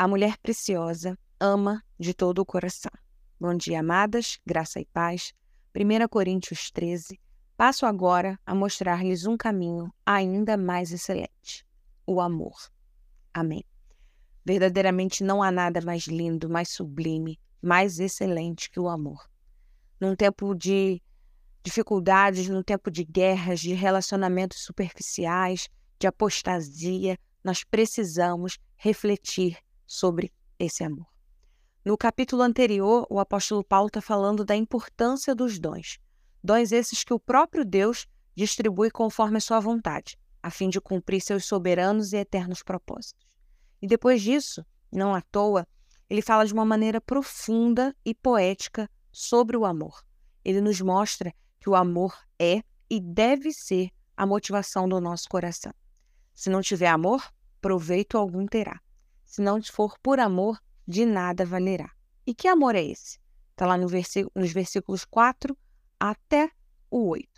A mulher preciosa ama de todo o coração. Bom dia, amadas, graça e paz. 1 Coríntios 13. Passo agora a mostrar-lhes um caminho ainda mais excelente: o amor. Amém. Verdadeiramente não há nada mais lindo, mais sublime, mais excelente que o amor. Num tempo de dificuldades, num tempo de guerras, de relacionamentos superficiais, de apostasia, nós precisamos refletir sobre esse amor. No capítulo anterior, o apóstolo Paulo está falando da importância dos dons. Dons esses que o próprio Deus distribui conforme a sua vontade, a fim de cumprir seus soberanos e eternos propósitos. E depois disso, não à toa, ele fala de uma maneira profunda e poética sobre o amor. Ele nos mostra que o amor é e deve ser a motivação do nosso coração. Se não tiver amor, proveito algum terá. Se não for por amor, de nada valerá. E que amor é esse? Está lá no nos versículos 4 até o 8.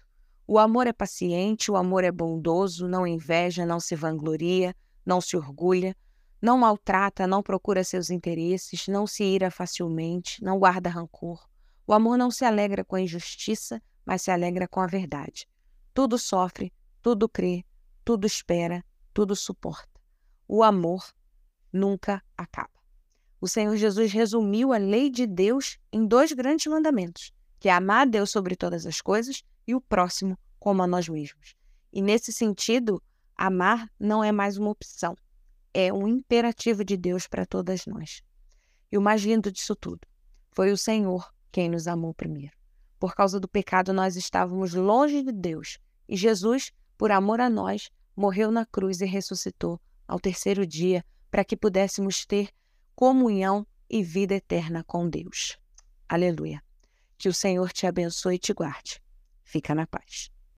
O amor é paciente, o amor é bondoso, não inveja, não se vangloria, não se orgulha, não maltrata, não procura seus interesses, não se ira facilmente, não guarda rancor. O amor não se alegra com a injustiça, mas se alegra com a verdade. Tudo sofre, tudo crê, tudo espera, tudo suporta. O amor nunca acaba. O Senhor Jesus resumiu a lei de Deus em dois grandes mandamentos, que é amar a Deus sobre todas as coisas e o próximo como a nós mesmos. E nesse sentido, amar não é mais uma opção, é um imperativo de Deus para todas nós. E o mais lindo disso tudo foi o Senhor quem nos amou primeiro. Por causa do pecado, nós estávamos longe de Deus, e Jesus, por amor a nós, morreu na cruz e ressuscitou ao terceiro dia para que pudéssemos ter comunhão e vida eterna com Deus. Aleluia. Que o Senhor te abençoe e te guarde. Fica na paz.